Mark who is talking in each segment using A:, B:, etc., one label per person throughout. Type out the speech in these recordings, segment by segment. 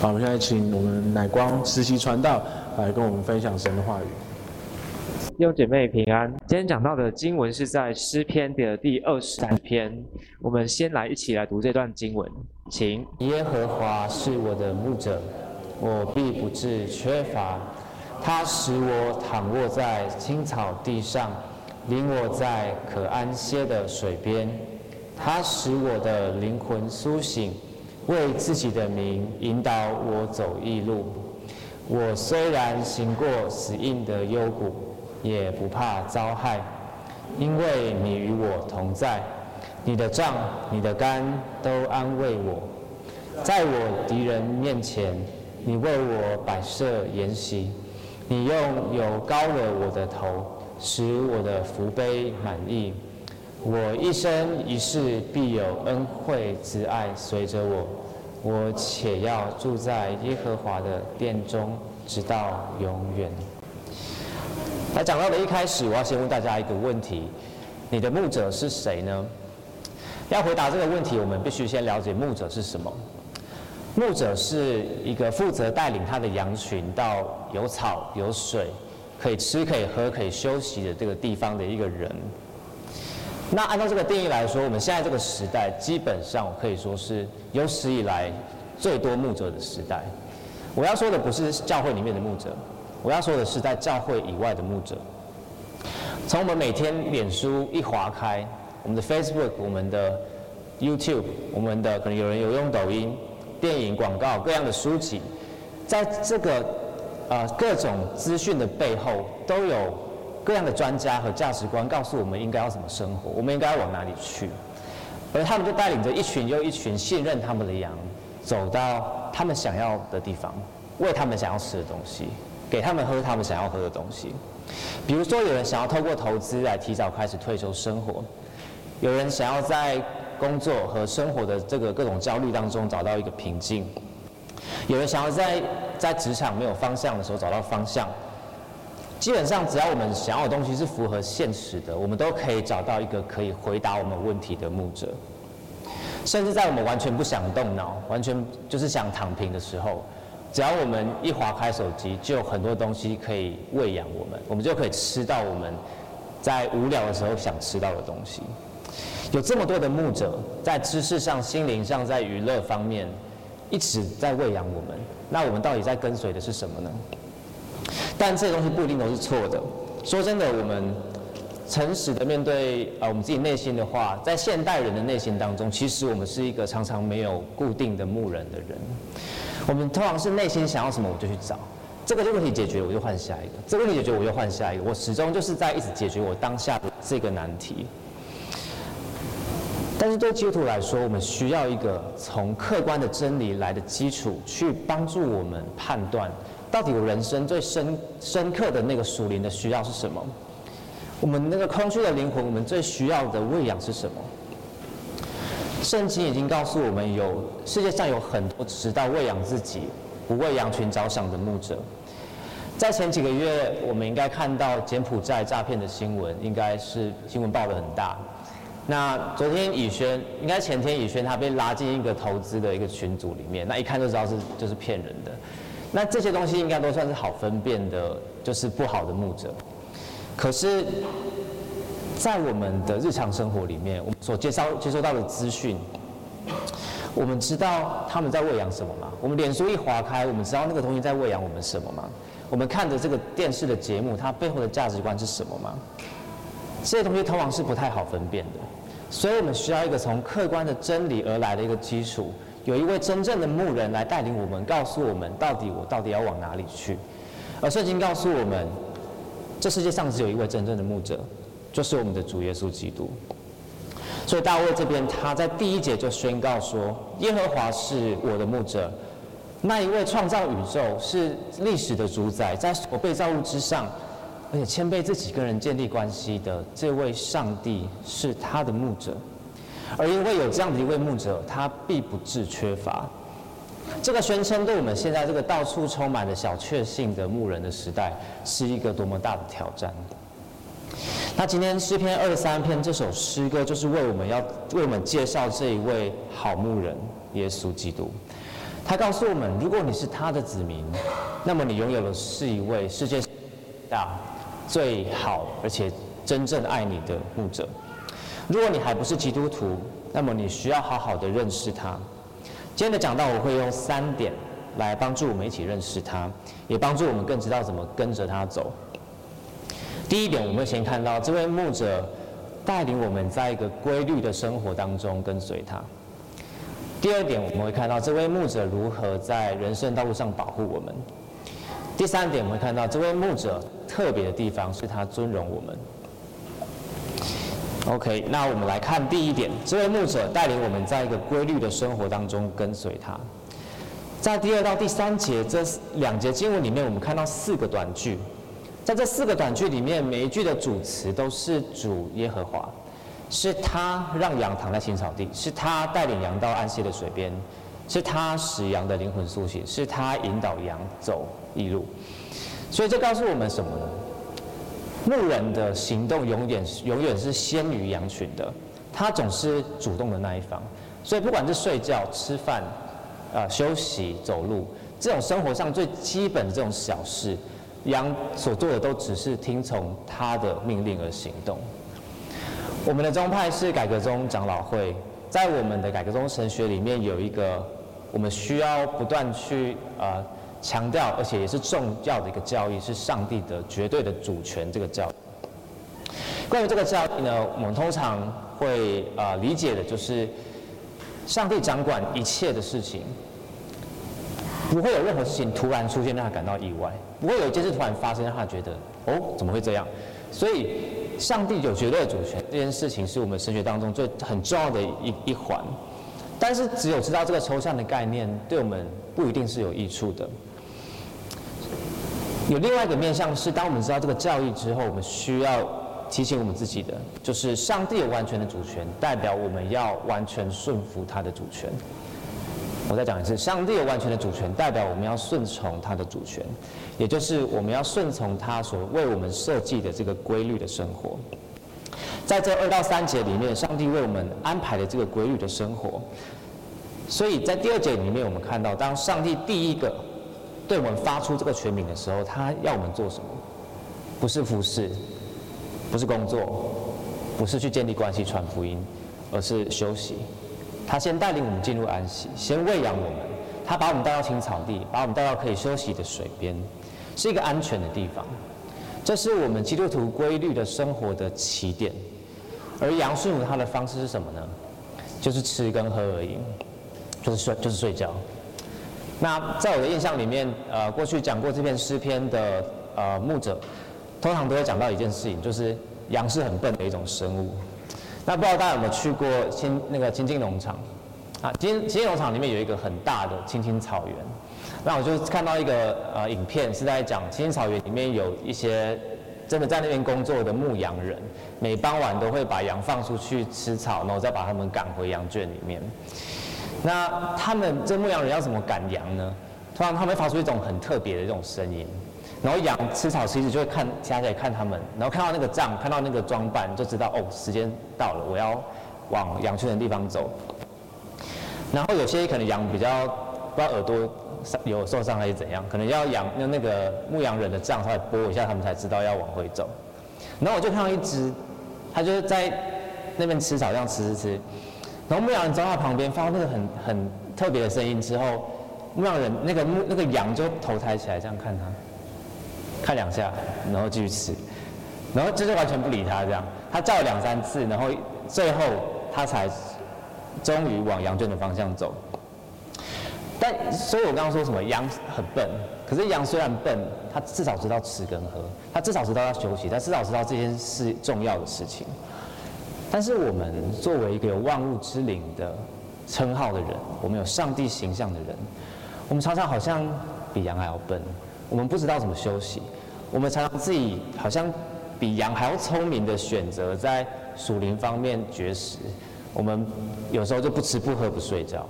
A: 好，我们现在请我们乃光实习传道来跟我们分享神的话语。
B: 弟兄姐妹平安。今天讲到的经文是在诗篇的第二十三篇。我们先来一起来读这段经文，请。
C: 耶和华是我的牧者，我必不致缺乏。他使我躺卧在青草地上，领我在可安歇的水边。他使我的灵魂苏醒。为自己的名引导我走义路，我虽然行过死荫的幽谷，也不怕遭害，因为你与我同在，你的杖、你的竿都安慰我。在我敌人面前，你为我摆设筵席，你用油膏了我的头，使我的福杯满溢。我一生一世必有恩惠慈爱随着我，我且要住在耶和华的殿中，直到永远。来讲到的一开始，我要先问大家一个问题：你的牧者是谁呢？要回答这个问题，我们必须先了解牧者是什么。牧者是一个负责带领他的羊群到有草有水、可以吃可以喝可以休息的这个地方的一个人。那按照这个定义来说，我们现在这个时代基本上可以说是有史以来最多牧者的时代。我要说的不是教会里面的牧者，我要说的是在教会以外的牧者。从我们每天脸书一划开，我们的 Facebook、我们的 YouTube、我们的可能有人有用抖音、电影广告、各样的书籍，在这个呃各种资讯的背后都有。各样的专家和价值观告诉我们应该要怎么生活，我们应该要往哪里去，而他们就带领着一群又一群信任他们的羊，走到他们想要的地方，喂他们想要吃的东西，给他们喝他们想要喝的东西。比如说，有人想要透过投资来提早开始退休生活，有人想要在工作和生活的这个各种焦虑当中找到一个平静，有人想要在在职场没有方向的时候找到方向。基本上，只要我们想要的东西是符合现实的，我们都可以找到一个可以回答我们问题的牧者。甚至在我们完全不想动脑、完全就是想躺平的时候，只要我们一滑开手机，就有很多东西可以喂养我们，我们就可以吃到我们在无聊的时候想吃到的东西。有这么多的牧者，在知识上、心灵上、在娱乐方面，一直在喂养我们。那我们到底在跟随的是什么呢？但这些东西不一定都是错的。说真的，我们诚实的面对呃我们自己内心的话，在现代人的内心当中，其实我们是一个常常没有固定的牧人的人。我们通常是内心想要什么，我就去找这个问题解决，我就换下一个；这个问题解决，我就换下一个。我始终就是在一直解决我当下的这个难题。但是对基督徒来说，我们需要一个从客观的真理来的基础，去帮助我们判断。到底我人生最深深刻的那个属灵的需要是什么？我们那个空虚的灵魂，我们最需要的喂养是什么？圣经已经告诉我们有，世界上有很多只知道喂养自己，不为羊群着想的牧者。在前几个月，我们应该看到柬埔寨诈骗的新闻，应该是新闻报得很大。那昨天以轩，应该前天以轩，他被拉进一个投资的一个群组里面，那一看就知道是就是骗人的。那这些东西应该都算是好分辨的，就是不好的牧者。可是，在我们的日常生活里面，我们所接收接收到的资讯，我们知道他们在喂养什么吗？我们脸书一划开，我们知道那个东西在喂养我们什么吗？我们看着这个电视的节目，它背后的价值观是什么吗？这些东西通常是不太好分辨的，所以我们需要一个从客观的真理而来的一个基础。有一位真正的牧人来带领我们，告诉我们到底我到底要往哪里去。而圣经告诉我们，这世界上只有一位真正的牧者，就是我们的主耶稣基督。所以大卫这边他在第一节就宣告说：“耶和华是我的牧者，那一位创造宇宙、是历史的主宰，在所被造物之上，而且谦卑自己跟人建立关系的这位上帝是他的牧者。”而因为有这样的一位牧者，他必不致缺乏。这个宣称对我们现在这个到处充满了小确幸的牧人的时代，是一个多么大的挑战。那今天诗篇二十三篇这首诗歌，就是为我们要为我们介绍这一位好牧人耶稣基督。他告诉我们，如果你是他的子民，那么你拥有的是一位世界大最好而且真正爱你的牧者。如果你还不是基督徒，那么你需要好好的认识他。今天的讲道我会用三点来帮助我们一起认识他，也帮助我们更知道怎么跟着他走。第一点，我们会先看到这位牧者带领我们在一个规律的生活当中跟随他。第二点，我们会看到这位牧者如何在人生道路上保护我们。第三点，我们会看到这位牧者特别的地方是他尊荣我们。OK，那我们来看第一点，这位牧者带领我们在一个规律的生活当中跟随他。在第二到第三节这两节经文里面，我们看到四个短句。在这四个短句里面，每一句的主词都是主耶和华，是他让羊躺在青草地，是他带领羊到安歇的水边，是他使羊的灵魂苏醒，是他引导羊走一路。所以这告诉我们什么呢？牧人的行动永远永远是先于羊群的，他总是主动的那一方。所以不管是睡觉、吃饭、啊、呃、休息、走路，这种生活上最基本的这种小事。羊所做的都只是听从他的命令而行动。我们的宗派是改革宗长老会，在我们的改革宗神学里面有一个我们需要不断去啊强调，而且也是重要的一个教义，是上帝的绝对的主权这个教义。关于这个教义呢，我们通常会啊理解的就是上帝掌管一切的事情。不会有任何事情突然出现让他感到意外，不会有一件事突然发生让他觉得哦，怎么会这样？所以上帝有绝对的主权，这件事情是我们神学当中最很重要的一一环。但是只有知道这个抽象的概念，对我们不一定是有益处的。有另外一个面向是，当我们知道这个教义之后，我们需要提醒我们自己的，就是上帝有完全的主权，代表我们要完全顺服他的主权。我再讲一次，上帝有完全的主权，代表我们要顺从他的主权，也就是我们要顺从他所为我们设计的这个规律的生活。在这二到三节里面，上帝为我们安排的这个规律的生活。所以在第二节里面，我们看到，当上帝第一个对我们发出这个权柄的时候，他要我们做什么？不是服侍，不是工作，不是去建立关系、传福音，而是休息。他先带领我们进入安息，先喂养我们。他把我们带到青草地，把我们带到可以休息的水边，是一个安全的地方。这是我们基督徒规律的生活的起点。而羊顺服他的方式是什么呢？就是吃跟喝而已，就是睡，就是睡觉。那在我的印象里面，呃，过去讲过这篇诗篇的呃牧者，通常都会讲到一件事情，就是羊是很笨的一种生物。那不知道大家有没有去过青那个青青农场啊？青青农场里面有一个很大的青青草原。那我就看到一个呃影片，是在讲青青草原里面有一些真的在那边工作的牧羊人，每傍晚都会把羊放出去吃草，然后再把他们赶回羊圈里面。那他们这牧羊人要怎么赶羊呢？通常他们会发出一种很特别的这种声音。然后羊吃草，其实就会看，下来看他们，然后看到那个帐，看到那个装扮，就知道哦，时间到了，我要往羊圈的地方走。然后有些可能羊比较不知道耳朵有受伤还是怎样，可能要羊用那个牧羊人的帐稍微拨一下，他们才知道要往回走。然后我就看到一只，它就是在那边吃草，这样吃吃吃。然后牧羊人走到旁边，发出那个很很特别的声音之后，牧羊人那个牧那个羊就头抬起来这样看他。看两下，然后继续吃，然后就是完全不理他这样。他叫了两三次，然后最后他才终于往羊圈的方向走。但所以我刚刚说什么羊很笨，可是羊虽然笨，它至少知道吃跟喝，它至少知道要休息，它至少知道这件事重要的事情。但是我们作为一个有万物之灵的称号的人，我们有上帝形象的人，我们常常好像比羊还要笨。我们不知道怎么休息，我们常常自己好像比羊还要聪明的选择在属灵方面绝食。我们有时候就不吃不喝不睡觉。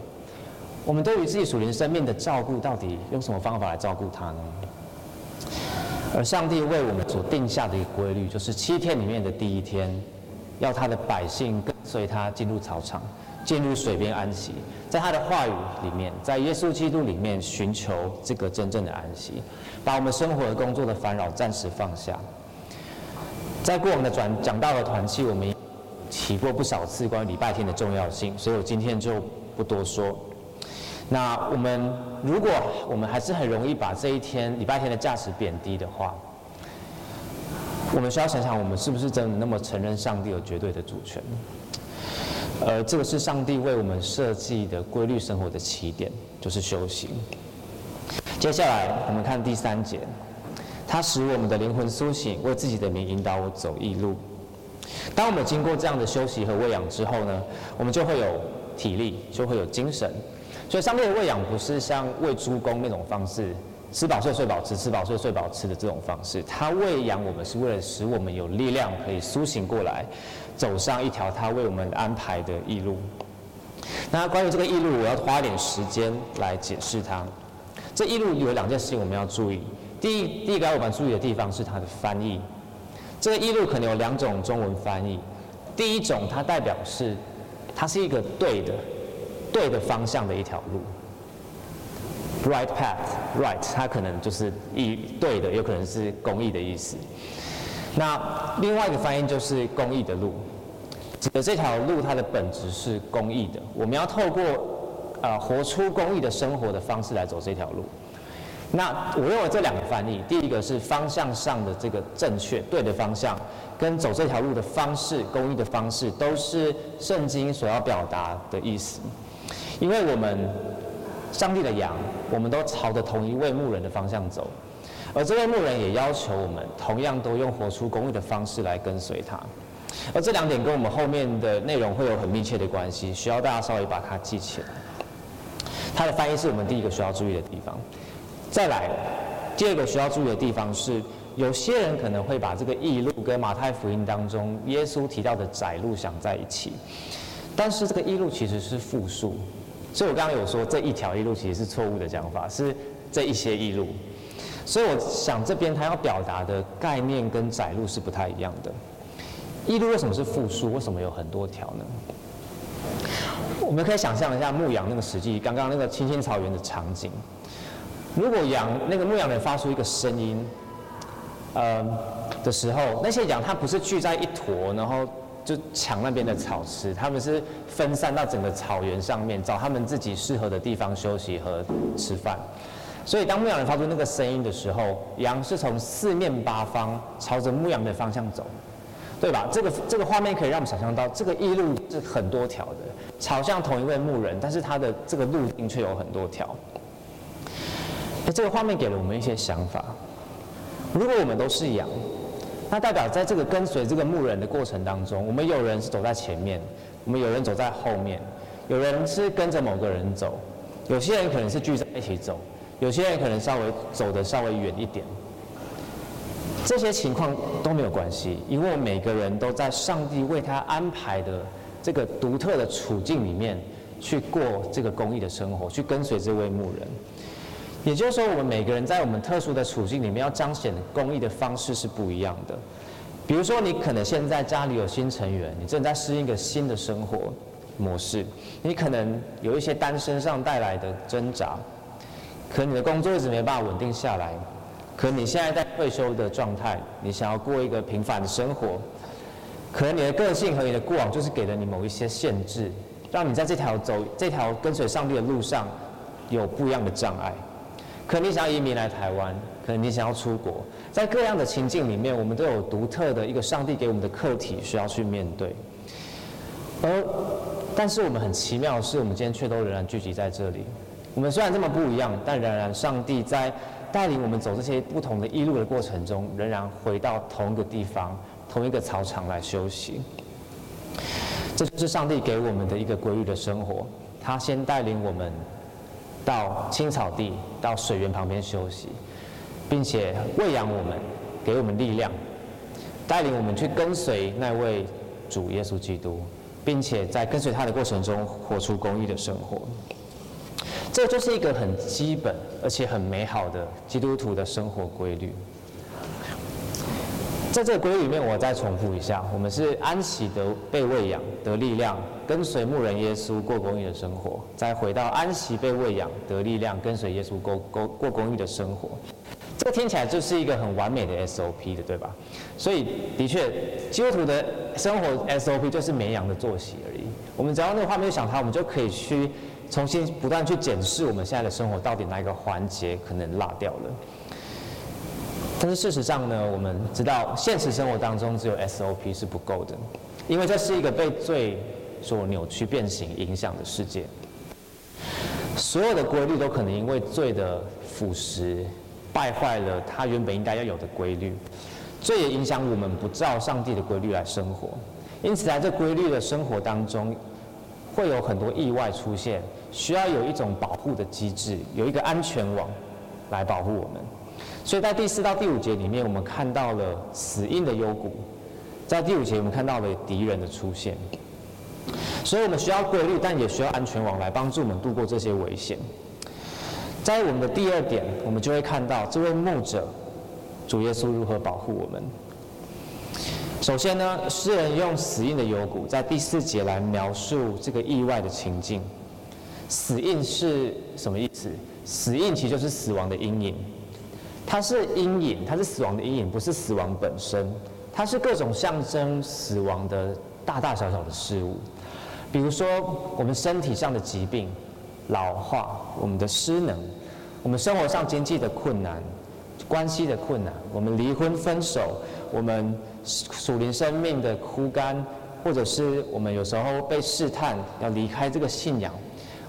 C: 我们对于自己属灵生命的照顾，到底用什么方法来照顾它呢？而上帝为我们所定下的一个规律，就是七天里面的第一天，要他的百姓跟随他进入草场，进入水边安息，在他的话语里面，在耶稣基督里面寻求这个真正的安息，把我们生活和工作的烦扰暂时放下。在过往的转讲道的团契，我们提过不少次关于礼拜天的重要性，所以我今天就不多说。那我们如果我们还是很容易把这一天礼拜天的价值贬低的话，我们需要想想，我们是不是真的那么承认上帝有绝对的主权？呃这个是上帝为我们设计的规律生活的起点，就是修行。接下来我们看第三节，他使我们的灵魂苏醒，为自己的名引导我走义路。当我们经过这样的休息和喂养之后呢，我们就会有体力，就会有精神。所以上帝的喂养不是像喂猪公那种方式，吃饱睡睡饱吃，吃饱睡睡饱吃的这种方式。他喂养我们是为了使我们有力量可以苏醒过来，走上一条他为我们安排的义路。那关于这个义路，我要花点时间来解释它。这义路有两件事情我们要注意。第一，第一个要我们注意的地方是它的翻译。这个义路可能有两种中文翻译。第一种，它代表是它是一个对的。对的方向的一条路，right path） Right，它可能就是义对的，有可能是公义的意思。那另外一个翻译就是公义的路，指的这条路它的本质是公义的。我们要透过呃活出公义的生活的方式来走这条路。那我认为这两个翻译，第一个是方向上的这个正确对的方向，跟走这条路的方式，公益的方式，都是圣经所要表达的意思。因为我们上帝的羊，我们都朝着同一位牧人的方向走，而这位牧人也要求我们同样都用活出公义的方式来跟随他。而这两点跟我们后面的内容会有很密切的关系，需要大家稍微把它记起来。它的翻译是我们第一个需要注意的地方。再来，第二个需要注意的地方是，有些人可能会把这个异路跟马太福音当中耶稣提到的窄路想在一起，但是这个异路其实是复数。所以我刚刚有说这一条一路其实是错误的讲法，是这一些一路。所以我想这边他要表达的概念跟窄路是不太一样的。一路为什么是复数？为什么有很多条呢？我们可以想象一下牧羊那个实际，刚刚那个青青草原的场景。如果羊那个牧羊人发出一个声音，呃的时候，那些羊它不是聚在一坨，然后。就抢那边的草吃，他们是分散到整个草原上面，找他们自己适合的地方休息和吃饭。所以当牧羊人发出那个声音的时候，羊是从四面八方朝着牧羊的方向走，对吧？这个这个画面可以让我们想象到，这个一路是很多条的，朝向同一位牧人，但是他的这个路径却有很多条。那这个画面给了我们一些想法，如果我们都是羊。那代表在这个跟随这个牧人的过程当中，我们有人是走在前面，我们有人走在后面，有人是跟着某个人走，有些人可能是聚在一起走，有些人可能稍微走得稍微远一点。这些情况都没有关系，因为每个人都在上帝为他安排的这个独特的处境里面去过这个公益的生活，去跟随这位牧人。也就是说，我们每个人在我们特殊的处境里面，要彰显公益的方式是不一样的。比如说，你可能现在家里有新成员，你正在适应一个新的生活模式，你可能有一些单身上带来的挣扎，可能你的工作一直没办法稳定下来，可能你现在在退休的状态，你想要过一个平凡的生活，可能你的个性和你的过往就是给了你某一些限制，让你在这条走这条跟随上帝的路上有不一样的障碍。可能你想要移民来台湾，可能你想要出国，在各样的情境里面，我们都有独特的一个上帝给我们的课题需要去面对。而，但是我们很奇妙的是，我们今天却都仍然聚集在这里。我们虽然这么不一样，但仍然上帝在带领我们走这些不同的一路的过程中，仍然回到同一个地方、同一个草场来休息。这就是上帝给我们的一个规律的生活。他先带领我们。到青草地，到水源旁边休息，并且喂养我们，给我们力量，带领我们去跟随那位主耶稣基督，并且在跟随他的过程中活出公义的生活。这就是一个很基本而且很美好的基督徒的生活规律。在这个规律里面，我再重复一下：我们是安息得被喂养得力量，跟随牧人耶稣过公义的生活，再回到安息被喂养得力量，跟随耶稣过过过公义的生活。这个听起来就是一个很完美的 SOP 的，对吧？所以的确，基督徒的生活 SOP 就是绵羊的作息而已。我们只要那个画面想它，我们就可以去重新不断去检视我们现在的生活到底哪一个环节可能落掉了。但是事实上呢，我们知道现实生活当中只有 SOP 是不够的，因为这是一个被最所扭曲、变形、影响的世界。所有的规律都可能因为罪的腐蚀。败坏了它原本应该要有的规律，这也影响我们不照上帝的规律来生活。因此，在这规律的生活当中，会有很多意外出现，需要有一种保护的机制，有一个安全网来保护我们。所以在第四到第五节里面，我们看到了死硬的幽谷；在第五节，我们看到了敌人的出现。所以我们需要规律，但也需要安全网来帮助我们度过这些危险。在我们的第二点，我们就会看到这位牧者主耶稣如何保护我们。首先呢，诗人用死荫的幽谷，在第四节来描述这个意外的情境。死荫是什么意思？死荫其实就是死亡的阴影，它是阴影，它是死亡的阴影，不是死亡本身。它是各种象征死亡的大大小小的事物，比如说我们身体上的疾病。老化，我们的失能，我们生活上经济的困难，关系的困难，我们离婚分手，我们属灵生命的枯干，或者是我们有时候被试探要离开这个信仰，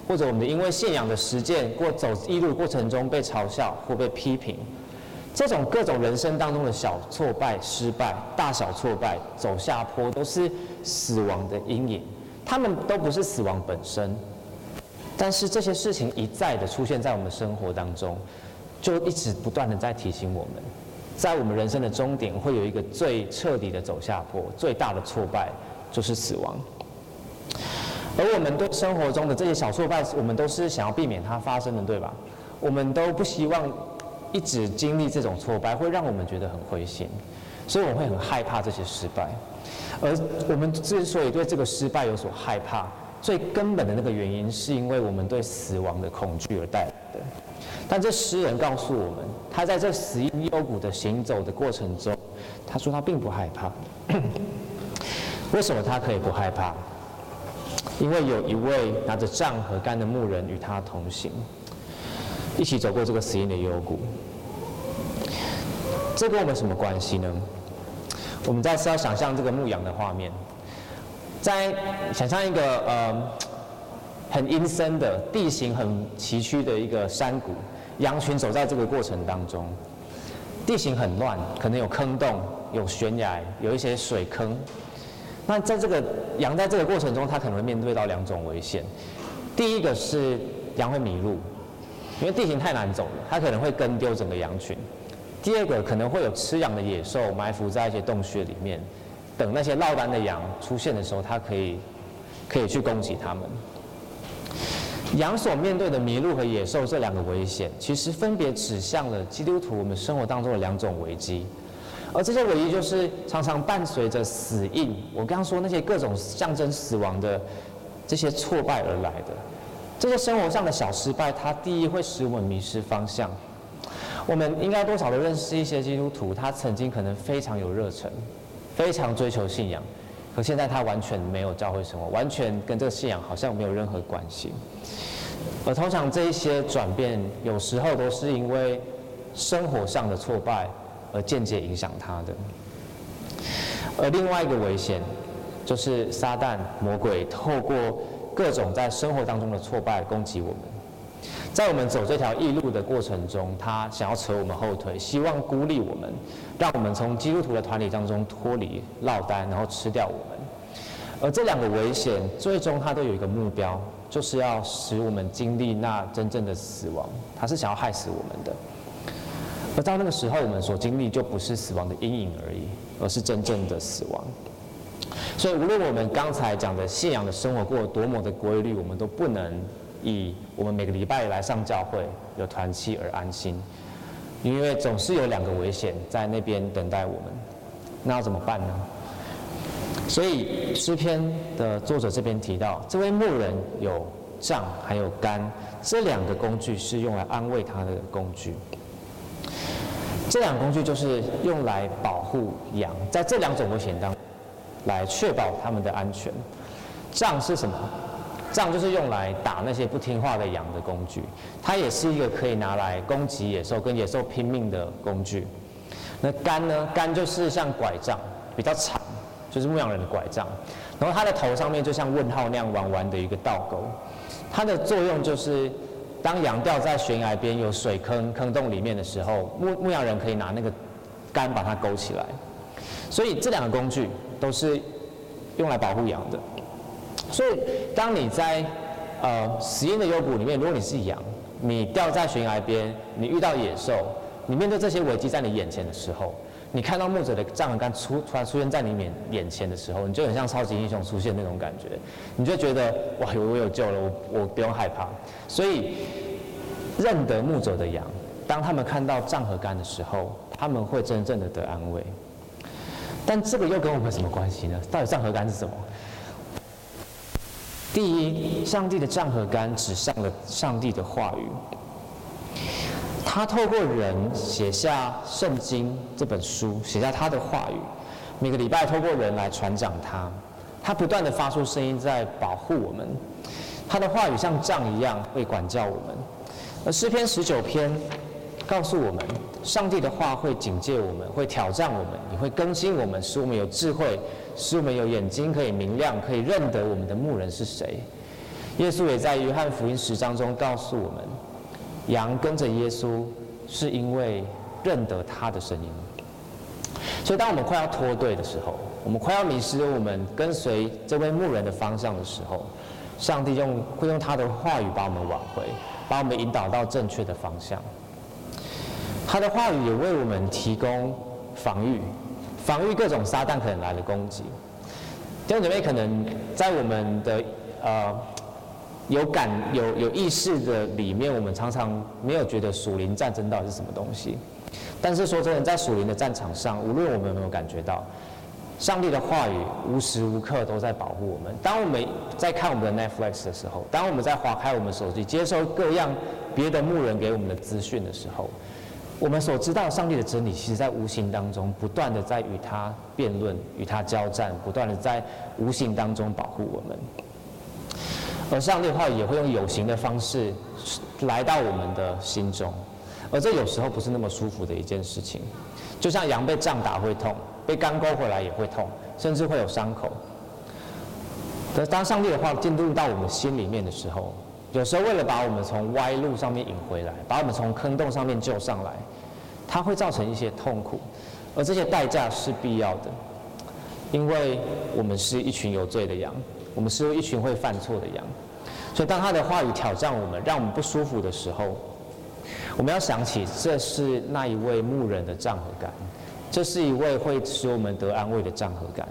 C: 或者我们因为信仰的实践过走一路过程中被嘲笑或被批评，这种各种人生当中的小挫败、失败、大小挫败、走下坡，都是死亡的阴影，他们都不是死亡本身。但是这些事情一再的出现在我们生活当中，就一直不断的在提醒我们，在我们人生的终点会有一个最彻底的走下坡，最大的挫败就是死亡。而我们对生活中的这些小挫败，我们都是想要避免它发生的，对吧？我们都不希望一直经历这种挫败，会让我们觉得很灰心，所以我们会很害怕这些失败。而我们之所以对这个失败有所害怕，最根本的那个原因，是因为我们对死亡的恐惧而带来的。但这诗人告诉我们，他在这死因幽谷的行走的过程中，他说他并不害怕。为什么他可以不害怕？因为有一位拿着杖和竿的牧人与他同行，一起走过这个死因的幽谷。这跟我们什么关系呢？我们再次要想象这个牧羊的画面。在想象一个呃很阴森的地形很崎岖的一个山谷，羊群走在这个过程当中，地形很乱，可能有坑洞、有悬崖、有一些水坑。那在这个羊在这个过程中，它可能会面对到两种危险。第一个是羊会迷路，因为地形太难走了，它可能会跟丢整个羊群。第二个可能会有吃羊的野兽埋伏在一些洞穴里面。等那些落单的羊出现的时候，它可以可以去攻击他们。羊所面对的迷路和野兽这两个危险，其实分别指向了基督徒我们生活当中的两种危机，而这些危机就是常常伴随着死荫。我刚刚说那些各种象征死亡的这些挫败而来的，这些生活上的小失败，它第一会使我们迷失方向。我们应该多少都认识一些基督徒，他曾经可能非常有热忱。非常追求信仰，可现在他完全没有教会生活，完全跟这个信仰好像没有任何关系。而通常这一些转变，有时候都是因为生活上的挫败而间接影响他的。而另外一个危险，就是撒旦魔鬼透过各种在生活当中的挫败攻击我们。在我们走这条异路的过程中，他想要扯我们后腿，希望孤立我们，让我们从基督徒的团体当中脱离、落单，然后吃掉我们。而这两个危险，最终他都有一个目标，就是要使我们经历那真正的死亡。他是想要害死我们的。而到那个时候，我们所经历就不是死亡的阴影而已，而是真正的死亡。所以，无论我们刚才讲的信仰的生活过多么的规律，我们都不能。以我们每个礼拜来上教会有团契而安心，因为总是有两个危险在那边等待我们，那要怎么办呢？所以诗篇的作者这边提到，这位牧人有杖还有竿，这两个工具是用来安慰他的工具。这两个工具就是用来保护羊，在这两种危险当中，来确保他们的安全。杖是什么？杖就是用来打那些不听话的羊的工具，它也是一个可以拿来攻击野兽、跟野兽拼命的工具。那杆呢？杆就是像拐杖，比较长，就是牧羊人的拐杖。然后它的头上面就像问号那样弯弯的一个倒钩，它的作用就是，当羊掉在悬崖边有水坑坑洞里面的时候，牧牧羊人可以拿那个杆把它勾起来。所以这两个工具都是用来保护羊的。所以，当你在呃死荫的幽谷里面，如果你是羊，你掉在悬崖边，你遇到野兽，你面对这些危机在你眼前的时候，你看到牧者的杖和竿出突然出现在你面眼前的时候，你就很像超级英雄出现那种感觉，你就觉得哇，我有救了，我我不用害怕。所以，认得牧者的羊，当他们看到杖和竿的时候，他们会真正的得安慰。但这个又跟我们什么关系呢？到底杖和竿是什么？第一，上帝的杖和竿指向了上帝的话语。他透过人写下圣经这本书，写下他的话语。每个礼拜透过人来传讲他，他不断地发出声音在保护我们。他的话语像杖一样会管教我们。而诗篇十九篇告诉我们，上帝的话会警戒我们，会挑战我们，也会更新我们，使我们有智慧。使我们有眼睛可以明亮，可以认得我们的牧人是谁。耶稣也在约翰福音十章中告诉我们，羊跟着耶稣是因为认得他的声音。所以，当我们快要脱队的时候，我们快要迷失我们跟随这位牧人的方向的时候，上帝用会用他的话语把我们挽回，把我们引导到正确的方向。他的话语也为我们提供防御。防御各种撒旦可能来的攻击。弟兄姐妹，可能在我们的呃有感有有意识的里面，我们常常没有觉得属灵战争到底是什么东西。但是说真的，在属灵的战场上，无论我们有没有感觉到，上帝的话语无时无刻都在保护我们。当我们在看我们的 Netflix 的时候，当我们在划开我们手机，接收各样别的牧人给我们的资讯的时候。我们所知道上帝的真理，其实在无形当中不断的在与他辩论、与他交战，不断的在无形当中保护我们。而上帝的话也会用有形的方式来到我们的心中，而这有时候不是那么舒服的一件事情。就像羊被杖打会痛，被竿勾回来也会痛，甚至会有伤口。可当上帝的话进入到我们心里面的时候，有时候为了把我们从歪路上面引回来，把我们从坑洞上面救上来，它会造成一些痛苦，而这些代价是必要的，因为我们是一群有罪的羊，我们是一群会犯错的羊，所以当他的话语挑战我们，让我们不舒服的时候，我们要想起这是那一位牧人的杖和感，这是一位会使我们得安慰的杖和感。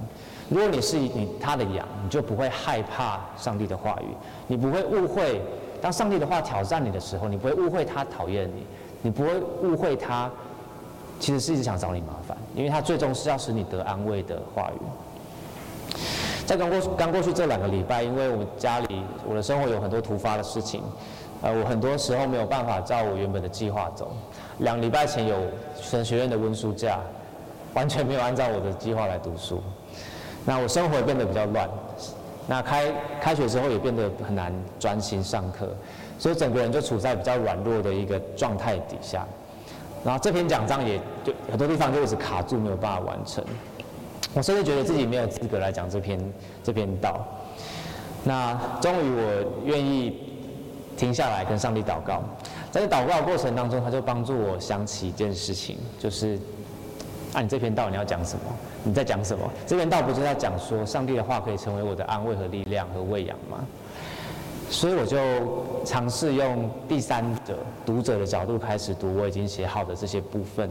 C: 如果你是你他的羊，你就不会害怕上帝的话语，你不会误会，当上帝的话挑战你的时候，你不会误会他讨厌你，你不会误会他其实是一直想找你麻烦，因为他最终是要使你得安慰的话语。在刚过刚过去这两个礼拜，因为我们家里我的生活有很多突发的事情，呃，我很多时候没有办法照我原本的计划走。两礼拜前有神学院的温书假，完全没有按照我的计划来读书。那我生活变得比较乱，那开开学之后也变得很难专心上课，所以整个人就处在比较软弱的一个状态底下。然后这篇讲章也就很多地方就一直卡住，没有办法完成。我甚至觉得自己没有资格来讲这篇这篇道。那终于我愿意停下来跟上帝祷告，在祷告的过程当中，他就帮助我想起一件事情，就是。啊，你这篇道你要讲什么？你在讲什么？这篇道不是在讲说上帝的话可以成为我的安慰和力量和喂养吗？所以我就尝试用第三者读者的角度开始读我已经写好的这些部分。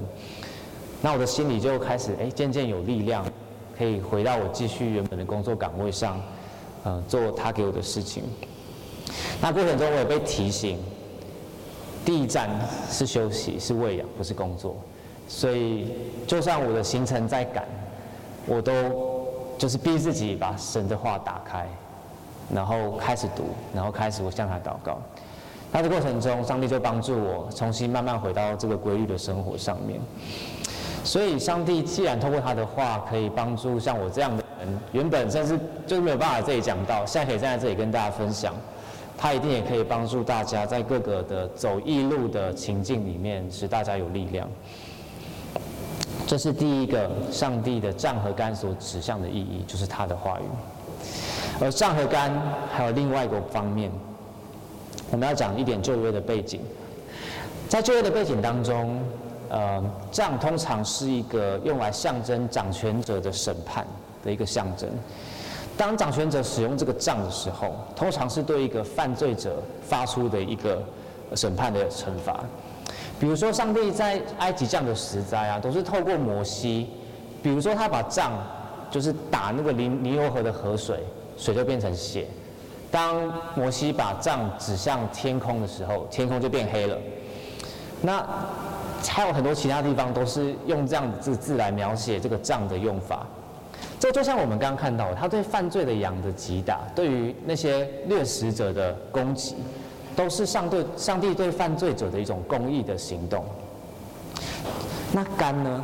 C: 那我的心里就开始哎，渐渐有力量，可以回到我继续原本的工作岗位上，呃，做他给我的事情。那过程中我也被提醒，第一站是休息，是喂养，不是工作。所以，就算我的行程再赶，我都就是逼自己把神的话打开，然后开始读，然后开始我向他祷告。那这过程中，上帝就帮助我重新慢慢回到这个规律的生活上面。所以，上帝既然通过他的话可以帮助像我这样的人，原本甚至就是没有办法这里讲到，现在可以站在这里跟大家分享，他一定也可以帮助大家在各个的走异路的情境里面，使大家有力量。这是第一个，上帝的杖和竿所指向的意义，就是他的话语。而杖和竿还有另外一个方面，我们要讲一点旧约的背景。在旧约的背景当中，呃，杖通常是一个用来象征掌权者的审判的一个象征。当掌权者使用这个杖的时候，通常是对一个犯罪者发出的一个审判的惩罚。比如说，上帝在埃及降的十灾啊，都是透过摩西。比如说，他把杖就是打那个尼尼罗河的河水，水就变成血。当摩西把杖指向天空的时候，天空就变黑了。那还有很多其他地方都是用这样子字来描写这个杖的用法。这就像我们刚刚看到，他对犯罪的羊的击打，对于那些掠食者的攻击。都是上对上帝对犯罪者的一种公义的行动。那竿呢？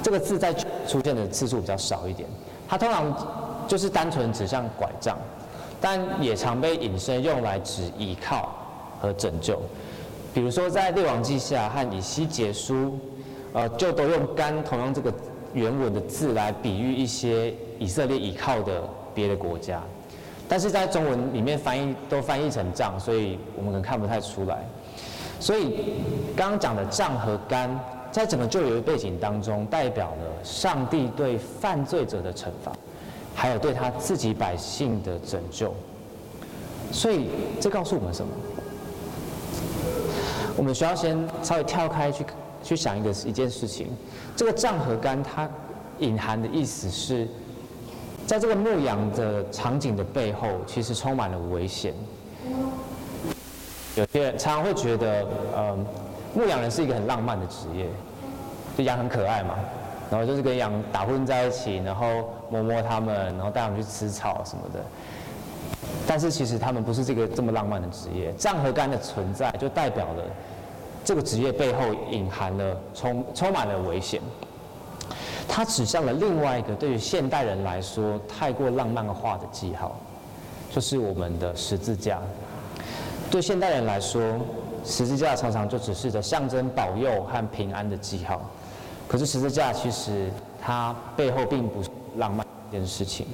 C: 这个字在出现的次数比较少一点，它通常就是单纯指向拐杖，但也常被引申用来指依靠和拯救。比如说在列王记下和以西结书，呃，就都用竿同样这个原文的字来比喻一些以色列依靠的别的国家。但是在中文里面翻译都翻译成杖，所以我们可能看不太出来。所以刚刚讲的杖和竿，在整个旧约背景当中，代表了上帝对犯罪者的惩罚，还有对他自己百姓的拯救。所以这告诉我们什么？我们需要先稍微跳开去去想一个一件事情：这个杖和竿它隐含的意思是。在这个牧羊的场景的背后，其实充满了危险。有些人常常会觉得，呃，牧羊人是一个很浪漫的职业，就羊很可爱嘛，然后就是跟羊打混在一起，然后摸摸它们，然后带它们去吃草什么的。但是其实他们不是这个这么浪漫的职业。杖和干的存在，就代表了这个职业背后隐含了充充满了危险。它指向了另外一个对于现代人来说太过浪漫化的记号，就是我们的十字架。对现代人来说，十字架常常就只是着象征保佑和平安的记号。可是十字架其实它背后并不是浪漫一件事情，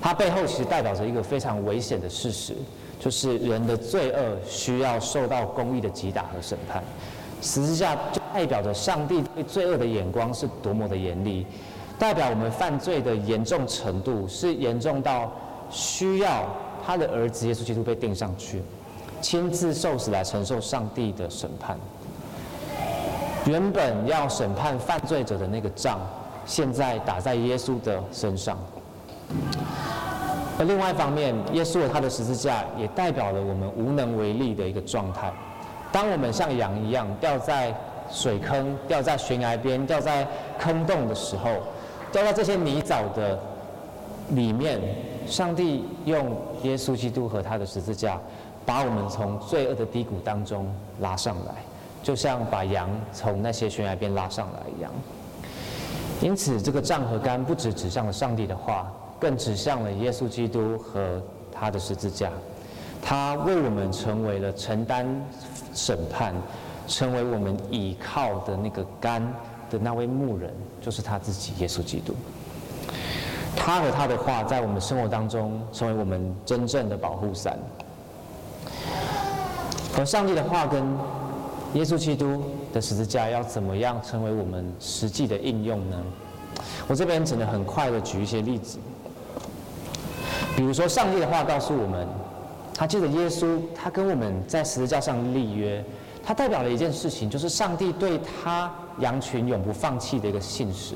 C: 它背后其实代表着一个非常危险的事实，就是人的罪恶需要受到公义的击打和审判。十字架就代表着上帝对罪恶的眼光是多么的严厉，代表我们犯罪的严重程度是严重到需要他的儿子耶稣基督被钉上去，亲自受死来承受上帝的审判。原本要审判犯罪者的那个杖，现在打在耶稣的身上。而另外一方面，耶稣的他的十字架也代表了我们无能为力的一个状态。当我们像羊一样掉在水坑、掉在悬崖边、掉在坑洞的时候，掉在这些泥沼的里面，上帝用耶稣基督和他的十字架，把我们从罪恶的低谷当中拉上来，就像把羊从那些悬崖边拉上来一样。因此，这个杖和竿不只指向了上帝的话，更指向了耶稣基督和他的十字架。他为我们成为了承担审判，成为我们倚靠的那个杆的那位牧人，就是他自己，耶稣基督。他和他的话在我们生活当中成为我们真正的保护伞。而上帝的话跟耶稣基督的十字架要怎么样成为我们实际的应用呢？我这边只能很快的举一些例子，比如说上帝的话告诉我们。他借着耶稣，他跟我们在十字架上立约，他代表了一件事情，就是上帝对他羊群永不放弃的一个信实。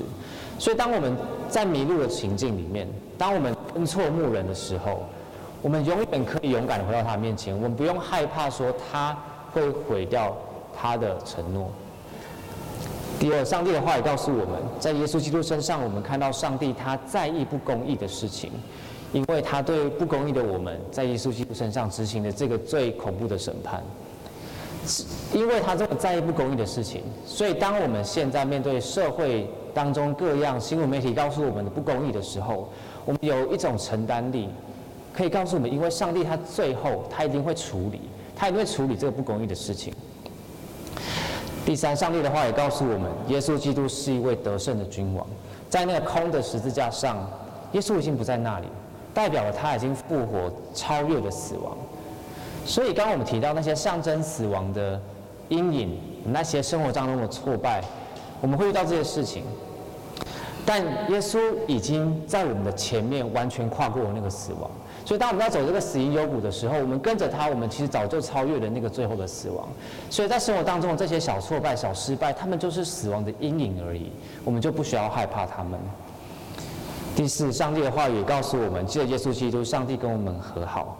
C: 所以，当我们在迷路的情境里面，当我们跟错牧人的时候，我们永远可以勇敢地回到他面前，我们不用害怕说他会毁掉他的承诺。第二，上帝的话也告诉我们，在耶稣基督身上，我们看到上帝他在意不公义的事情，因为他对不公义的我们，在耶稣基督身上执行的这个最恐怖的审判。因为他这么在意不公义的事情，所以当我们现在面对社会当中各样新闻媒体告诉我们的不公义的时候，我们有一种承担力，可以告诉我们，因为上帝他最后他一定会处理，他一定会处理这个不公义的事情。第三，上帝的话也告诉我们，耶稣基督是一位得胜的君王，在那个空的十字架上，耶稣已经不在那里，代表了他已经复活，超越了死亡。所以，刚刚我们提到那些象征死亡的阴影，那些生活当中的挫败，我们会遇到这些事情。但耶稣已经在我们的前面完全跨过了那个死亡。所以，当我们要走这个死荫幽谷的时候，我们跟着他，我们其实早就超越了那个最后的死亡。所以在生活当中的这些小挫败、小失败，他们就是死亡的阴影而已，我们就不需要害怕他们。第四，上帝的话语告诉我们，记得耶稣基督，上帝跟我们和好。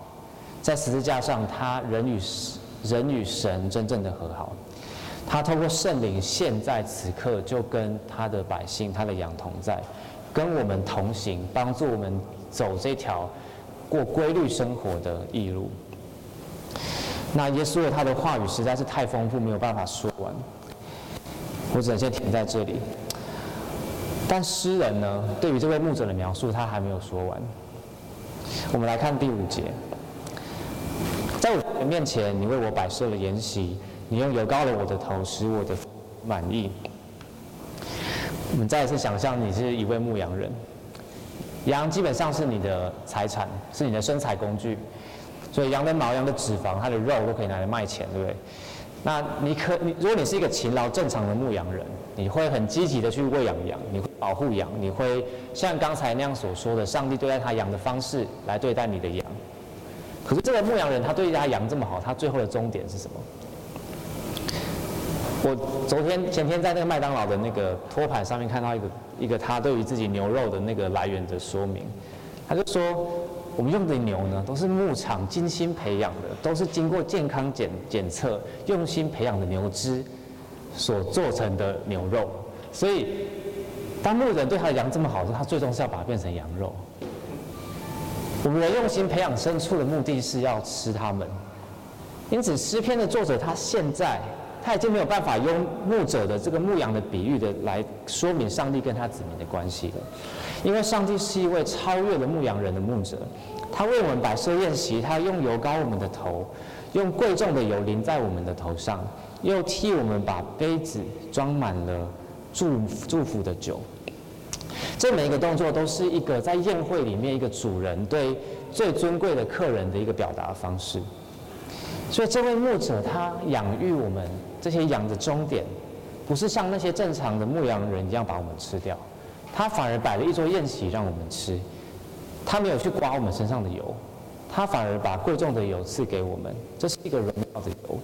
C: 在十字架上，他人与人与神真正的和好，他透过圣灵，现在此刻就跟他的百姓、他的羊同在，跟我们同行，帮助我们走这条过规律生活的义路。那耶稣的他的话语实在是太丰富，没有办法说完，我只能先停在这里。但诗人呢，对于这位牧者的描述，他还没有说完。我们来看第五节。在我的面前，你为我摆设了筵席，你用油膏了我的头，使我的满意。我们再一次想象，你是一位牧羊人，羊基本上是你的财产，是你的生财工具，所以羊的毛、羊的脂肪、它的肉都可以拿来卖钱，对不对？那你可你，如果你是一个勤劳正常的牧羊人，你会很积极的去喂养羊，你会保护羊，你会像刚才那样所说的，上帝对待他羊的方式来对待你的羊。可是这个牧羊人，他对他羊这么好，他最后的终点是什么？我昨天前天在那个麦当劳的那个托盘上面看到一个一个他对于自己牛肉的那个来源的说明，他就说我们用的牛呢，都是牧场精心培养的，都是经过健康检检测、用心培养的牛只所做成的牛肉。所以当牧人对他的羊这么好时，他最终是要把它变成羊肉。我们人用心培养牲畜的目的是要吃它们，因此诗篇的作者他现在他已经没有办法用牧者的这个牧羊的比喻的来说明上帝跟他子民的关系了，因为上帝是一位超越了牧羊人的牧者，他为我们摆设宴席，他用油膏我们的头，用贵重的油淋在我们的头上，又替我们把杯子装满了祝祝福的酒。这每一个动作都是一个在宴会里面一个主人对最尊贵的客人的一个表达方式。所以这位牧者他养育我们这些羊的终点，不是像那些正常的牧羊人一样把我们吃掉，他反而摆了一桌宴席让我们吃。他没有去刮我们身上的油，他反而把贵重的油赐给我们，这是一个荣耀的油。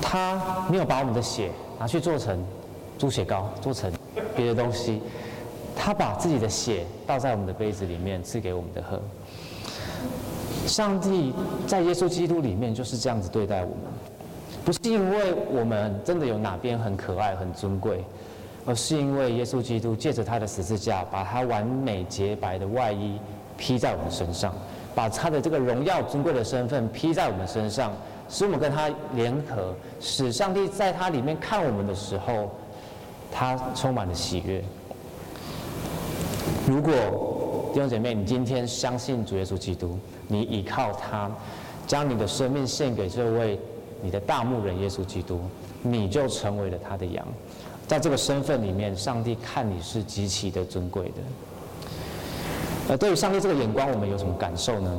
C: 他没有把我们的血拿去做成猪血糕，做成别的东西。他把自己的血倒在我们的杯子里面，赐给我们的喝。上帝在耶稣基督里面就是这样子对待我们，不是因为我们真的有哪边很可爱、很尊贵，而是因为耶稣基督借着他的十字架，把他完美洁白的外衣披在我们身上，把他的这个荣耀尊贵的身份披在我们身上，使我们跟他联合，使上帝在他里面看我们的时候，他充满了喜悦。如果弟兄姐妹，你今天相信主耶稣基督，你依靠他，将你的生命献给这位你的大牧人耶稣基督，你就成为了他的羊。在这个身份里面，上帝看你是极其的尊贵的。而对于上帝这个眼光，我们有什么感受呢？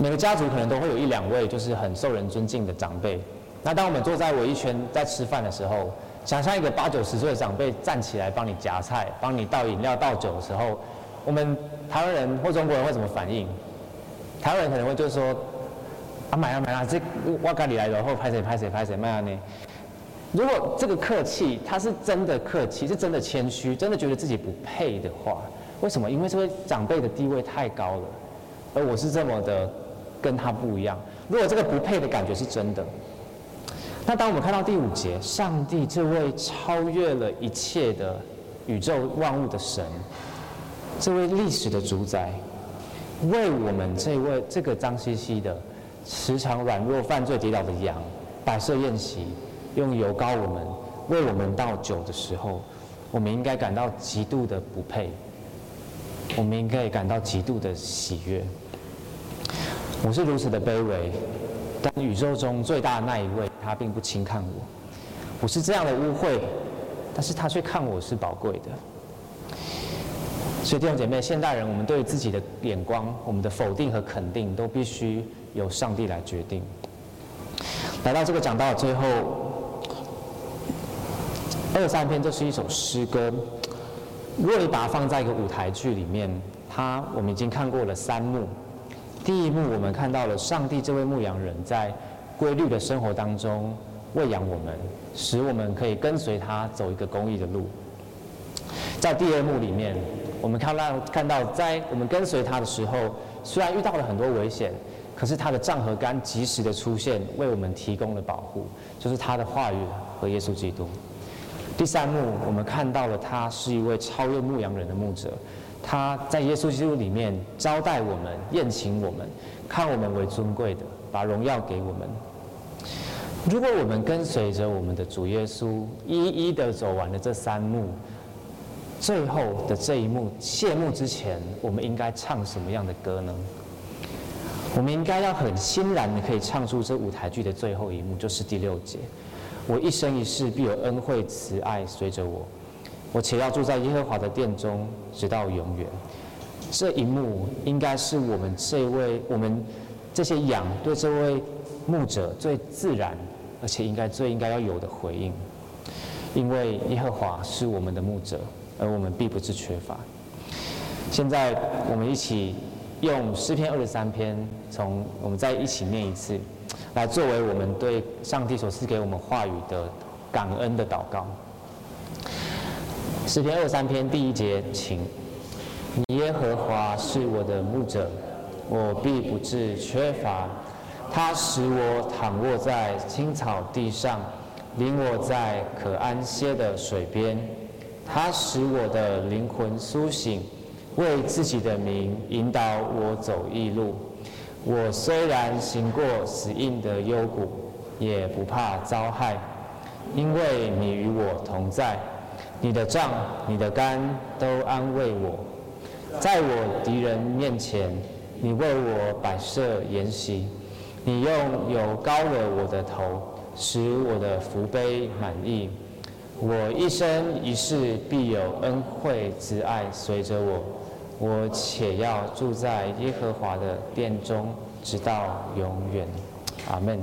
C: 每个家族可能都会有一两位就是很受人尊敬的长辈。那当我们坐在围一圈在吃饭的时候，想象一个八九十岁的长辈站起来帮你夹菜、帮你倒饮料、倒酒的时候，我们台湾人或中国人会怎么反应？台湾人可能会就说：“啊买啊买啊，这我家里来的，或拍谁拍谁拍谁卖啊呢？”如果这个客气，他是真的客气，是真的谦虚，真的觉得自己不配的话，为什么？因为这位长辈的地位太高了，而我是这么的跟他不一样。如果这个不配的感觉是真的。那当我们看到第五节，上帝这位超越了一切的宇宙万物的神，这位历史的主宰，为我们这位这个脏兮兮的、时常软弱、犯罪、跌倒的羊摆设宴席，用油膏我们，为我们倒酒的时候，我们应该感到极度的不配，我们应该感到极度的喜悦。我是如此的卑微，但宇宙中最大的那一位，他并不轻看我。我是这样的污秽，但是他却看我是宝贵的。所以弟兄姐妹，现代人我们对自己的眼光，我们的否定和肯定，都必须由上帝来决定。来到这个讲到最后，二三篇这是一首诗歌。如果你把它放在一个舞台剧里面，它我们已经看过了三幕。第一幕，我们看到了上帝这位牧羊人在规律的生活当中喂养我们，使我们可以跟随他走一个公益的路。在第二幕里面，我们看到看到在我们跟随他的时候，虽然遇到了很多危险，可是他的杖和竿及时的出现，为我们提供了保护，就是他的话语和耶稣基督。第三幕，我们看到了他是一位超越牧羊人的牧者。他在耶稣基督里面招待我们、宴请我们，看我们为尊贵的，把荣耀给我们。如果我们跟随着我们的主耶稣，一一的走完了这三幕，最后的这一幕谢幕之前，我们应该唱什么样的歌呢？我们应该要很欣然的可以唱出这舞台剧的最后一幕，就是第六节：我一生一世必有恩惠慈爱随着我。我且要住在耶和华的殿中，直到永远。这一幕应该是我们这位、我们这些羊对这位牧者最自然，而且应该最应该要有的回应。因为耶和华是我们的牧者，而我们必不是缺乏。现在我们一起用诗篇二十三篇，从我们再一起念一次，来作为我们对上帝所赐给我们话语的感恩的祷告。诗篇二三篇第一节，请。耶和华是我的牧者，我必不致缺乏。他使我躺卧在青草地上，领我在可安歇的水边。他使我的灵魂苏醒，为自己的名引导我走义路。我虽然行过死荫的幽谷，也不怕遭害，因为你与我同在。你的杖、你的竿都安慰我，在我敌人面前，你为我摆设筵席，你用油膏了我的头，使我的福杯满溢。我一生一世必有恩惠慈爱随着我，我且要住在耶和华的殿中，直到永远。阿门。